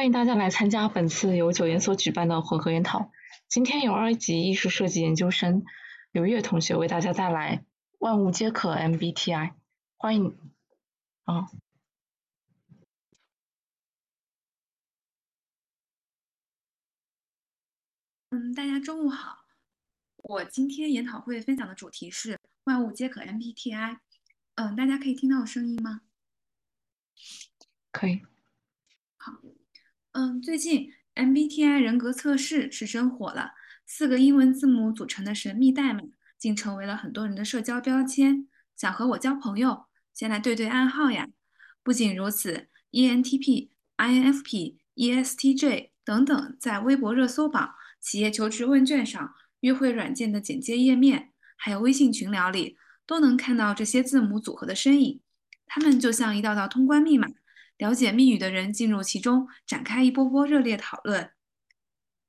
欢迎大家来参加本次由九研所举办的混合研讨。今天由二级艺术设计研究生刘烨同学为大家带来“万物皆可 MBTI”。欢迎，啊，嗯，大家中午好。我今天研讨会分享的主题是“万物皆可 MBTI”。嗯，大家可以听到我声音吗？可以。嗯，最近 MBTI 人格测试是真火了，四个英文字母组成的神秘代码，竟成为了很多人的社交标签。想和我交朋友，先来对对暗号呀！不仅如此，ENTP、INFP、ESTJ 等等，在微博热搜榜、企业求职问卷上、约会软件的简介页面，还有微信群聊里，都能看到这些字母组合的身影。它们就像一道道通关密码。了解密语的人进入其中，展开一波波热烈讨论。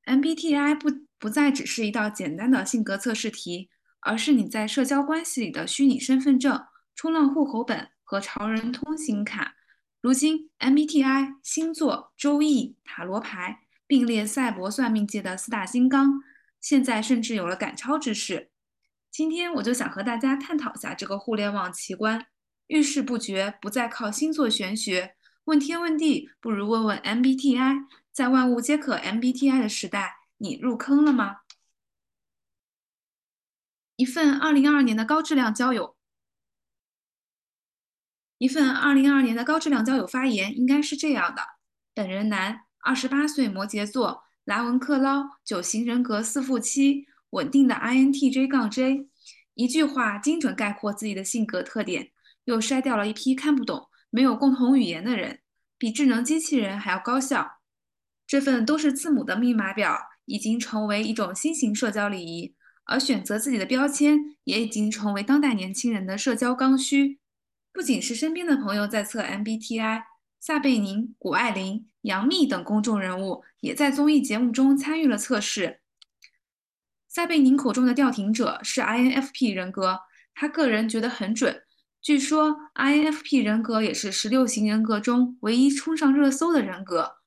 MBTI 不不再只是一道简单的性格测试题，而是你在社交关系里的虚拟身份证、冲浪户口本和潮人通行卡。如今，MBTI、星座、周易、塔罗牌并列赛博算命界的四大金刚，现在甚至有了赶超之势。今天我就想和大家探讨下这个互联网奇观，遇事不决不再靠星座玄学。问天问地，不如问问 MBTI。在万物皆可 MBTI 的时代，你入坑了吗？一份二零二二年的高质量交友，一份二零二二年的高质量交友发言应该是这样的：本人男，二十八岁，摩羯座，拉文克劳，九型人格四负七，稳定的 INTJ 杠 J。一句话精准概括自己的性格特点，又筛掉了一批看不懂。没有共同语言的人，比智能机器人还要高效。这份都是字母的密码表已经成为一种新型社交礼仪，而选择自己的标签也已经成为当代年轻人的社交刚需。不仅是身边的朋友在测 MBTI，撒贝宁、谷爱凌、杨幂等公众人物也在综艺节目中参与了测试。撒贝宁口中的调停者是 INFP 人格，他个人觉得很准。据说，INFP 人格也是十六型人格中唯一冲上热搜的人格。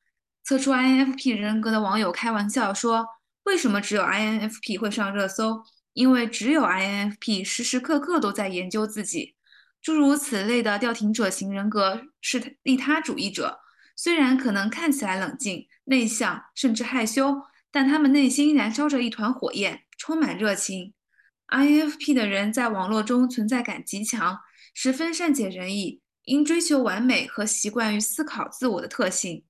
测出 INFP 人格的网友开玩笑说：“为什么只有 INFP 会上热搜？因为只有 INFP 时时刻刻都在研究自己。”诸如此类的调停者型人格是利他主义者，虽然可能看起来冷静、内向，甚至害羞，但他们内心燃烧着一团火焰，充满热情。INFP 的人在网络中存在感极强。十分善解人意，因追求完美和习惯于思考自我的特性。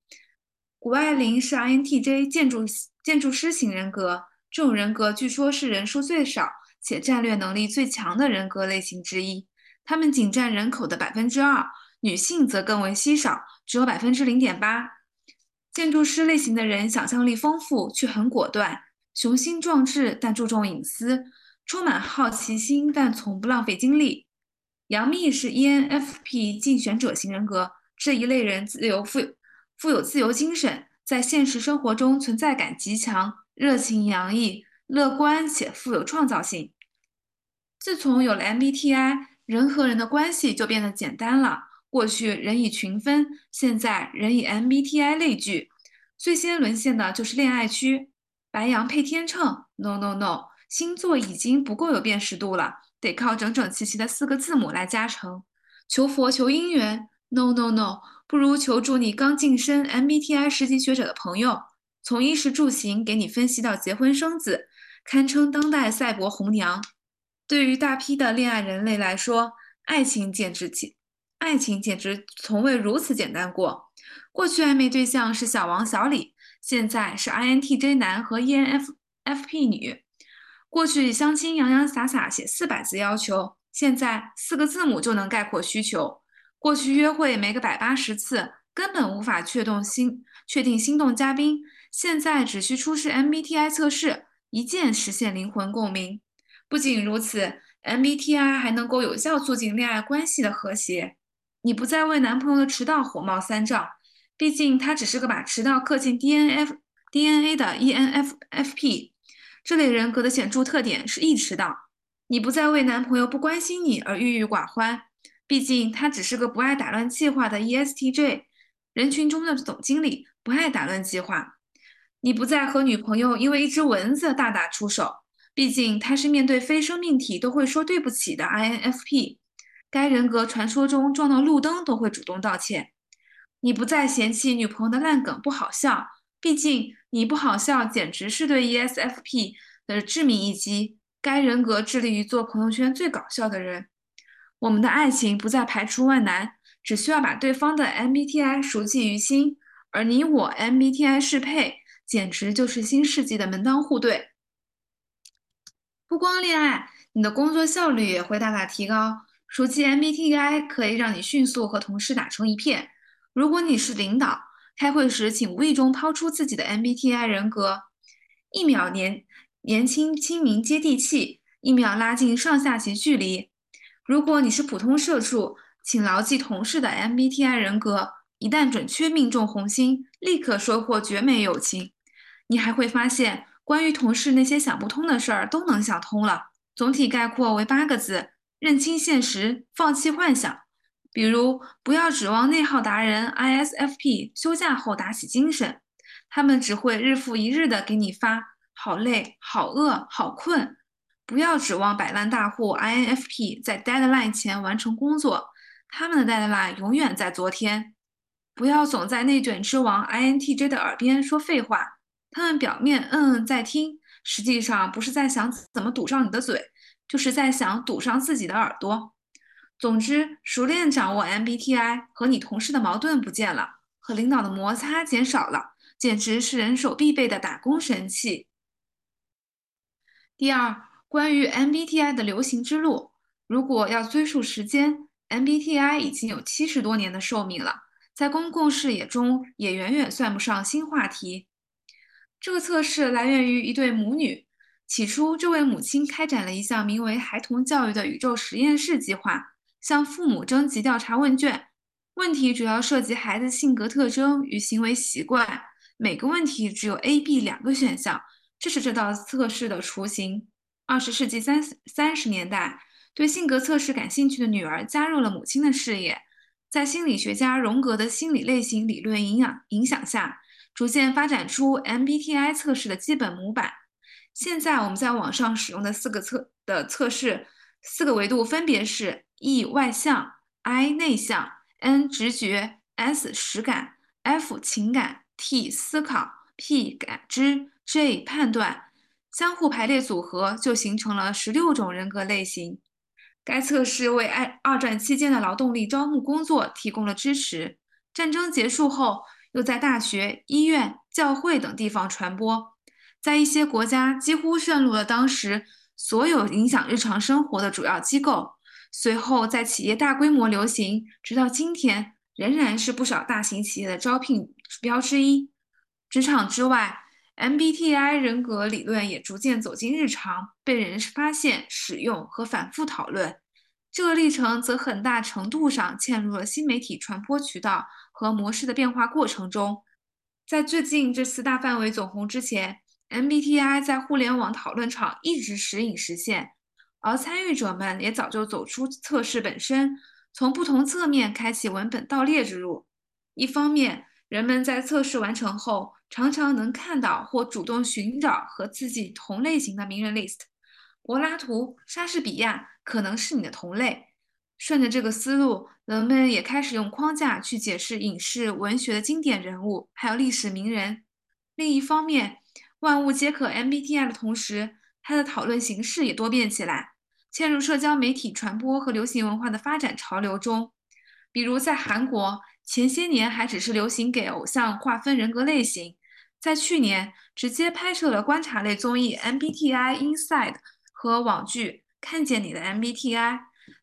谷爱凌是 INTJ 建筑建筑师型人格，这种人格据说是人数最少且战略能力最强的人格类型之一。他们仅占人口的百分之二，女性则更为稀少，只有百分之零点八。建筑师类型的人想象力丰富却很果断，雄心壮志但注重隐私，充满好奇心但从不浪费精力。杨幂是 ENFP 竞选者型人格，这一类人自由富富有自由精神，在现实生活中存在感极强，热情洋溢，乐观且富有创造性。自从有了 MBTI，人和人的关系就变得简单了。过去人以群分，现在人以 MBTI 类聚，最先沦陷的就是恋爱区。白羊配天秤？No No No，星座已经不够有辨识度了。得靠整整齐齐的四个字母来加成，求佛求姻缘？No No No，不如求助你刚晋升 MBTI 十级学者的朋友，从衣食住行给你分析到结婚生子，堪称当代赛博红娘。对于大批的恋爱人类来说，爱情简直简，爱情简直从未如此简单过。过去暧昧对象是小王小李，现在是 INTJ 男和 ENFP 女。过去相亲洋洋洒洒写四百字要求，现在四个字母就能概括需求。过去约会没个百八十次，根本无法确动心确定心动嘉宾，现在只需出示 MBTI 测试，一键实现灵魂共鸣。不仅如此，MBTI 还能够有效促进恋爱关系的和谐。你不再为男朋友的迟到火冒三丈，毕竟他只是个把迟到刻进 DNF DNA 的 ENFFP。这类人格的显著特点是易迟到。你不再为男朋友不关心你而郁郁寡欢，毕竟他只是个不爱打乱计划的 ESTJ。人群中的总经理不爱打乱计划。你不再和女朋友因为一只蚊子大打出手，毕竟他是面对非生命体都会说对不起的 INFP。该人格传说中撞到路灯都会主动道歉。你不再嫌弃女朋友的烂梗不好笑，毕竟你不好笑简直是对 ESFP 的致命一击。该人格致力于做朋友圈最搞笑的人。我们的爱情不再排除万难，只需要把对方的 MBTI 熟记于心，而你我 MBTI 适配，简直就是新世纪的门当户对。不光恋爱，你的工作效率也会大大提高。熟记 MBTI 可以让你迅速和同事打成一片。如果你是领导，开会时请无意中抛出自己的 MBTI 人格，一秒年。年轻、亲民、接地气，一秒拉近上下级距离。如果你是普通社畜，请牢记同事的 MBTI 人格，一旦准确命中红心，立刻收获绝美友情。你还会发现，关于同事那些想不通的事儿都能想通了。总体概括为八个字：认清现实，放弃幻想。比如，不要指望内耗达人 ISFP 休假后打起精神，他们只会日复一日的给你发。好累，好饿，好困，不要指望百万大户 INFP 在 deadline 前完成工作，他们的 deadline 永远在昨天。不要总在内卷之王 INTJ 的耳边说废话，他们表面嗯嗯在听，实际上不是在想怎么堵上你的嘴，就是在想堵上自己的耳朵。总之，熟练掌握 MBTI，和你同事的矛盾不见了，和领导的摩擦减少了，简直是人手必备的打工神器。第二，关于 MBTI 的流行之路，如果要追溯时间，MBTI 已经有七十多年的寿命了，在公共视野中也远远算不上新话题。这个测试来源于一对母女，起初这位母亲开展了一项名为“孩童教育”的宇宙实验室计划，向父母征集调查问卷，问题主要涉及孩子性格特征与行为习惯，每个问题只有 A、B 两个选项。这是这道测试的雏形。二十世纪三三十年代，对性格测试感兴趣的女儿加入了母亲的事业。在心理学家荣格的心理类型理论影响影响下，逐渐发展出 MBTI 测试的基本模板。现在我们在网上使用的四个测的测试，四个维度分别是：E 外向，I 内向，N 直觉，S 实感，F 情感，T 思考，P 感知。J 判断相互排列组合就形成了十六种人格类型。该测试为二二战期间的劳动力招募工作提供了支持。战争结束后，又在大学、医院、教会等地方传播，在一些国家几乎渗入了当时所有影响日常生活的主要机构。随后在企业大规模流行，直到今天仍然是不少大型企业的招聘指标之一。职场之外。MBTI 人格理论也逐渐走进日常，被人发现、使用和反复讨论。这个历程则很大程度上嵌入了新媒体传播渠道和模式的变化过程中。在最近这次大范围走红之前，MBTI 在互联网讨论场一直时隐时现，而参与者们也早就走出测试本身，从不同侧面开启文本盗猎之路。一方面，人们在测试完成后。常常能看到或主动寻找和自己同类型的名人 list，柏拉图、莎士比亚可能是你的同类。顺着这个思路，人们也开始用框架去解释影视、文学的经典人物，还有历史名人。另一方面，万物皆可 MBTI 的同时，它的讨论形式也多变起来，嵌入社交媒体传播和流行文化的发展潮流中。比如在韩国，前些年还只是流行给偶像划分人格类型。在去年，直接拍摄了观察类综艺《MBTI Inside》和网剧《看见你的 MBTI》。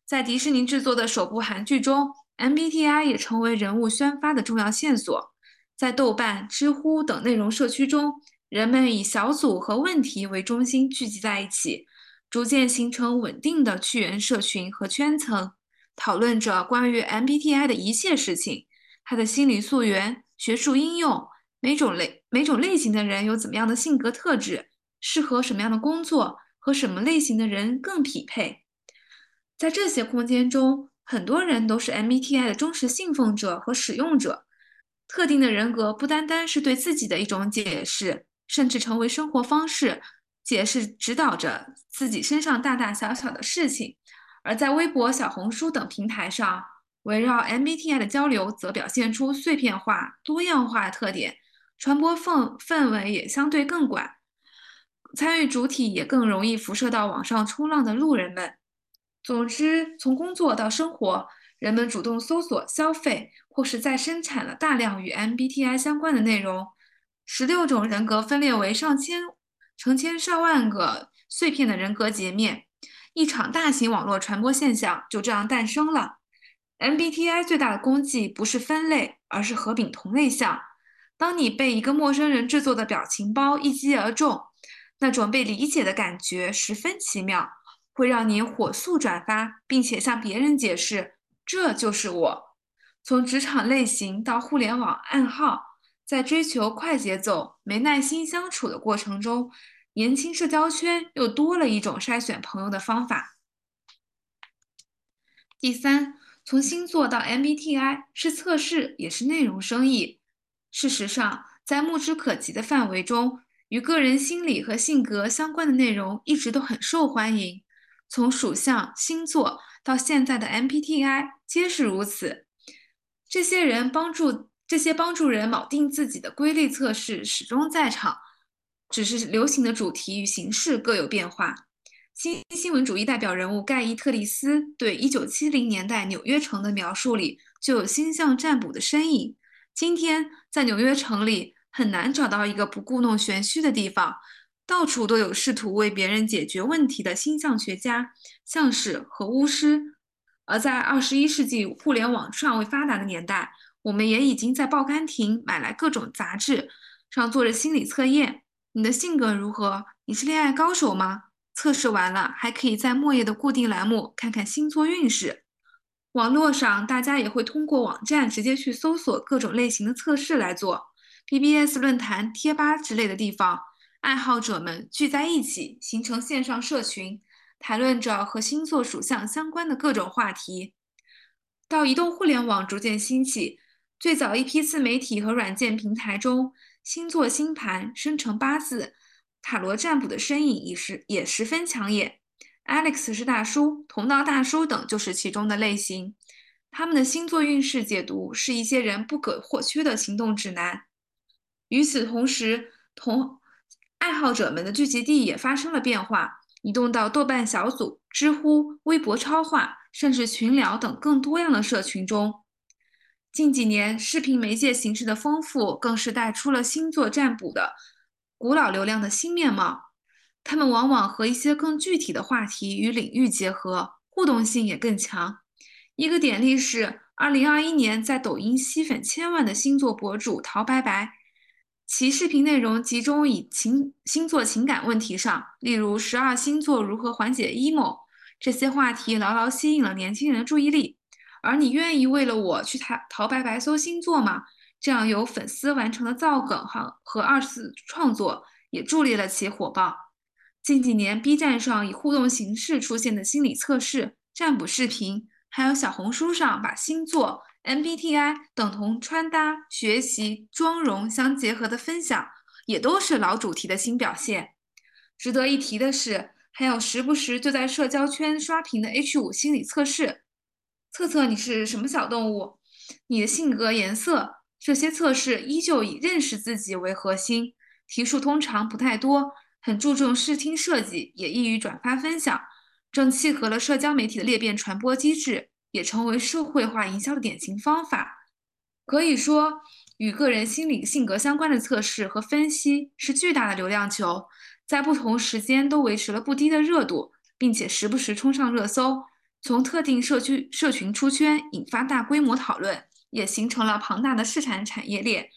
在迪士尼制作的首部韩剧中，MBTI 也成为人物宣发的重要线索。在豆瓣、知乎等内容社区中，人们以小组和问题为中心聚集在一起，逐渐形成稳定的趣源社群和圈层，讨论着关于 MBTI 的一切事情，它的心理溯源、学术应用。每种类每种类型的人有怎么样的性格特质，适合什么样的工作，和什么类型的人更匹配？在这些空间中，很多人都是 MBTI 的忠实信奉者和使用者。特定的人格不单单是对自己的一种解释，甚至成为生活方式，解释指导着自己身上大大小小的事情。而在微博、小红书等平台上，围绕 MBTI 的交流则表现出碎片化、多样化特点，传播氛氛围也相对更广，参与主体也更容易辐射到网上冲浪的路人们。总之，从工作到生活。人们主动搜索、消费，或是在生产了大量与 MBTI 相关的内容。十六种人格分裂为上千、成千上万个碎片的人格截面，一场大型网络传播现象就这样诞生了。MBTI 最大的功绩不是分类，而是合并同类项。当你被一个陌生人制作的表情包一击而中，那种被理解的感觉十分奇妙，会让你火速转发，并且向别人解释。这就是我，从职场类型到互联网暗号，在追求快节奏、没耐心相处的过程中，年轻社交圈又多了一种筛选朋友的方法。第三，从星座到 MBTI 是测试，也是内容生意。事实上，在目之可及的范围中，与个人心理和性格相关的内容一直都很受欢迎。从属相、星座。到现在的 MBTI 皆是如此。这些人帮助这些帮助人锚定自己的规律测试始终在场，只是流行的主题与形式各有变化。新新闻主义代表人物盖伊特利斯对1970年代纽约城的描述里就有星象占卜的身影。今天在纽约城里很难找到一个不故弄玄虚的地方。到处都有试图为别人解决问题的星象学家、相士和巫师，而在二十一世纪互联网尚未发达的年代，我们也已经在报刊亭买来各种杂志上做着心理测验。你的性格如何？你是恋爱高手吗？测试完了，还可以在末页的固定栏目看看星座运势。网络上，大家也会通过网站直接去搜索各种类型的测试来做，BBS 论坛、贴吧之类的地方。爱好者们聚在一起，形成线上社群，谈论着和星座属相相关的各种话题。到移动互联网逐渐兴起，最早一批自媒体和软件平台中，星座星盘、生辰八字、塔罗占卜的身影也是也十分抢眼。Alex 是大叔，同道大叔等就是其中的类型。他们的星座运势解读是一些人不可或缺的行动指南。与此同时，同爱好者们的聚集地也发生了变化，移动到豆瓣小组、知乎、微博超话，甚至群聊等更多样的社群中。近几年，视频媒介形式的丰富，更是带出了星座占卜的古老流量的新面貌。他们往往和一些更具体的话题与领域结合，互动性也更强。一个典例是，二零二一年在抖音吸粉千万的星座博主陶白白。其视频内容集中以情星座情感问题上，例如十二星座如何缓解 emo 这些话题，牢牢吸引了年轻人的注意力。而你愿意为了我去淘淘白白搜星座吗？这样由粉丝完成的造梗和和二次创作，也助力了其火爆。近几年，B 站上以互动形式出现的心理测试、占卜视频，还有小红书上把星座。MBTI 等同穿搭、学习、妆容相结合的分享，也都是老主题的新表现。值得一提的是，还有时不时就在社交圈刷屏的 H 五心理测试，测测你是什么小动物，你的性格、颜色。这些测试依旧以认识自己为核心，题数通常不太多，很注重视听设计，也易于转发分享，正契合了社交媒体的裂变传播机制。也成为社会化营销的典型方法。可以说，与个人心理性格相关的测试和分析是巨大的流量球，在不同时间都维持了不低的热度，并且时不时冲上热搜，从特定社区社群出圈，引发大规模讨论，也形成了庞大的市场产业链。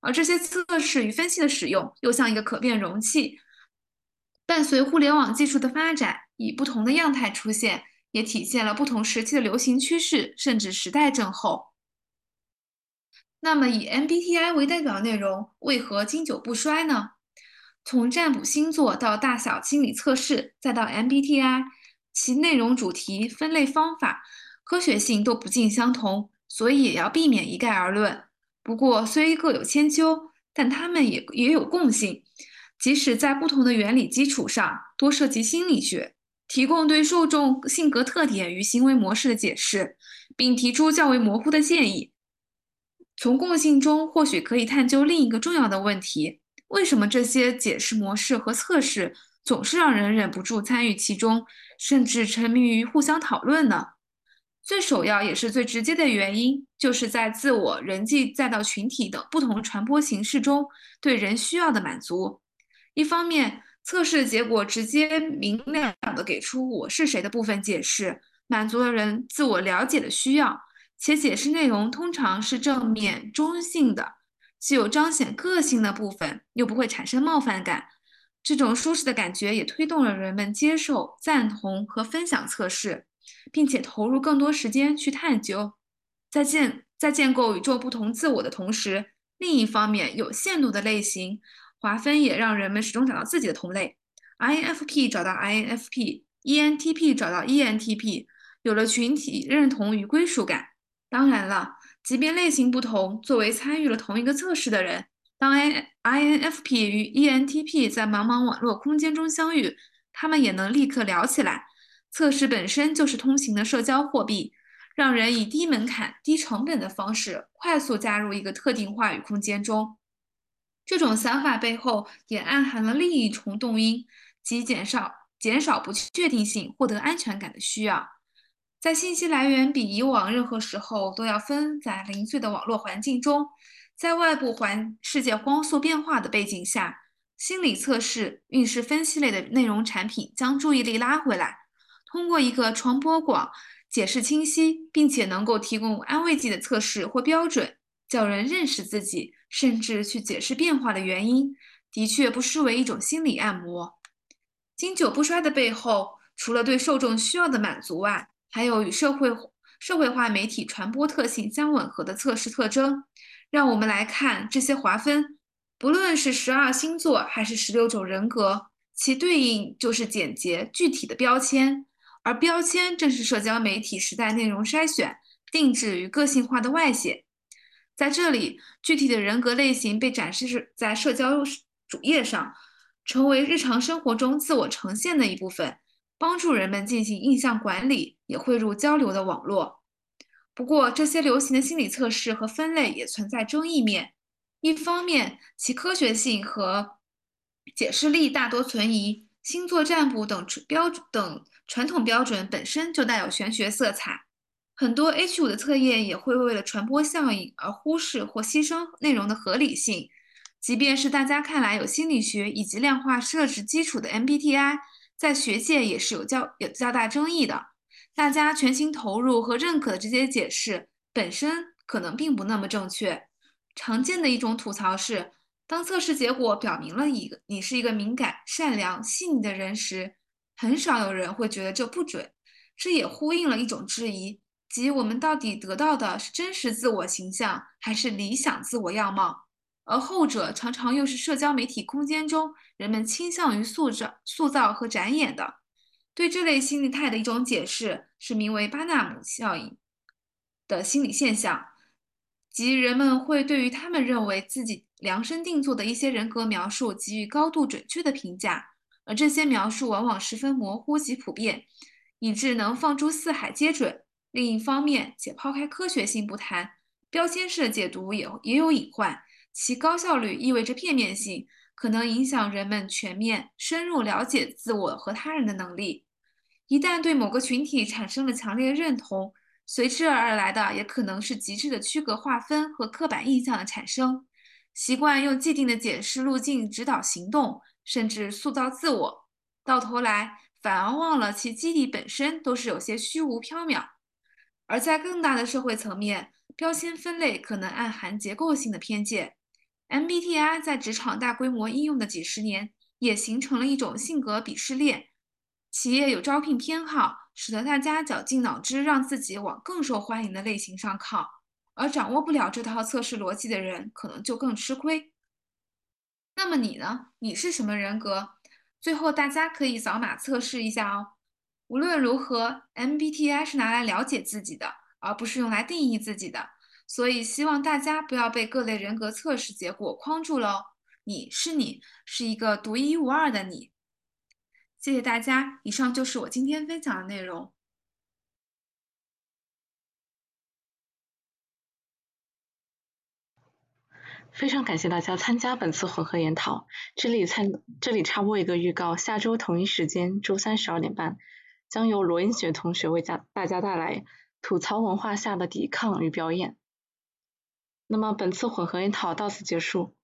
而这些测试与分析的使用，又像一个可变容器，伴随互联网技术的发展，以不同的样态出现。也体现了不同时期的流行趋势，甚至时代症候。那么，以 MBTI 为代表内容为何经久不衰呢？从占卜星座到大小心理测试，再到 MBTI，其内容、主题、分类方法、科学性都不尽相同，所以也要避免一概而论。不过虽各有千秋，但它们也也有共性，即使在不同的原理基础上，多涉及心理学，提供对受众性格特点与行为模式的解释，并提出较为模糊的建议。从共性中，或许可以探究另一个重要的问题：为什么这些解释模式和测试总是让人忍不住参与其中，甚至沉迷于互相讨论呢？最首要也是最直接的原因，就是在自我、人际再到群体等不同传播形式中对人需要的满足。一方面，测试结果直接明了地给出我是谁的部分解释，满足了人自我了解的需要。且解释内容通常是正面、中性的，既有彰显个性的部分，又不会产生冒犯感。这种舒适的感觉也推动了人们接受、赞同和分享测试，并且投入更多时间去探究。在建在建构宇宙不同自我的同时，另一方面，有限度的类型划分也让人们始终找到自己的同类。INFP 找到 INFP，ENTP 找到 ENTP，有了群体认同与归属感。当然了，即便类型不同，作为参与了同一个测试的人，当 I INFP 与 ENTP 在茫茫网络空间中相遇，他们也能立刻聊起来。测试本身就是通行的社交货币，让人以低门槛、低成本的方式快速加入一个特定话语空间中。这种想法背后也暗含了另一重动因，即减少减少不确定性、获得安全感的需要。在信息来源比以往任何时候都要分散零碎的网络环境中，在外部环世界光速变化的背景下，心理测试、运势分析类的内容产品将注意力拉回来，通过一个传播广、解释清晰，并且能够提供安慰剂的测试或标准，叫人认识自己，甚至去解释变化的原因，的确不失为一种心理按摩。经久不衰的背后，除了对受众需要的满足外，还有与社会社会化媒体传播特性相吻合的测试特征，让我们来看这些划分。不论是十二星座还是十六种人格，其对应就是简洁具体的标签，而标签正是社交媒体时代内容筛选、定制与个性化的外显。在这里，具体的人格类型被展示在社交主页上，成为日常生活中自我呈现的一部分。帮助人们进行印象管理，也汇入交流的网络。不过，这些流行的心理测试和分类也存在争议面。一方面，其科学性和解释力大多存疑，星座占卜等标等传统标准本身就带有玄学色彩。很多 H 五的测验也会为了传播效应而忽视或牺牲内容的合理性。即便是大家看来有心理学以及量化设置基础的 MBTI。在学界也是有较有较大争议的，大家全心投入和认可的这些解释本身可能并不那么正确。常见的一种吐槽是，当测试结果表明了一个你是一个敏感、善良、细腻的人时，很少有人会觉得这不准。这也呼应了一种质疑，即我们到底得到的是真实自我形象，还是理想自我样貌？而后者常常又是社交媒体空间中人们倾向于塑造、塑造和展演的。对这类心理态的一种解释是名为巴纳姆效应的心理现象，即人们会对于他们认为自己量身定做的一些人格描述给予高度准确的评价，而这些描述往往十分模糊及普遍，以致能放诸四海皆准。另一方面，且抛开科学性不谈，标签式的解读也也有隐患。其高效率意味着片面性，可能影响人们全面、深入了解自我和他人的能力。一旦对某个群体产生了强烈认同，随之而来的也可能是极致的区隔划分和刻板印象的产生。习惯用既定的解释路径指导行动，甚至塑造自我，到头来反而忘了其基底本身都是有些虚无缥缈。而在更大的社会层面，标签分类可能暗含结构性的偏见。MBTI 在职场大规模应用的几十年，也形成了一种性格鄙视链。企业有招聘偏好，使得大家绞尽脑汁让自己往更受欢迎的类型上靠，而掌握不了这套测试逻辑的人，可能就更吃亏。那么你呢？你是什么人格？最后大家可以扫码测试一下哦。无论如何，MBTI 是拿来了解自己的，而不是用来定义自己的。所以希望大家不要被各类人格测试结果框住喽。你是你，是一个独一无二的你。谢谢大家，以上就是我今天分享的内容。非常感谢大家参加本次混合研讨。这里参这里插播一个预告，下周同一时间，周三十二点半，将由罗英雪同学为大大家带来吐槽文化下的抵抗与表演。那么本次混合研讨到此结束。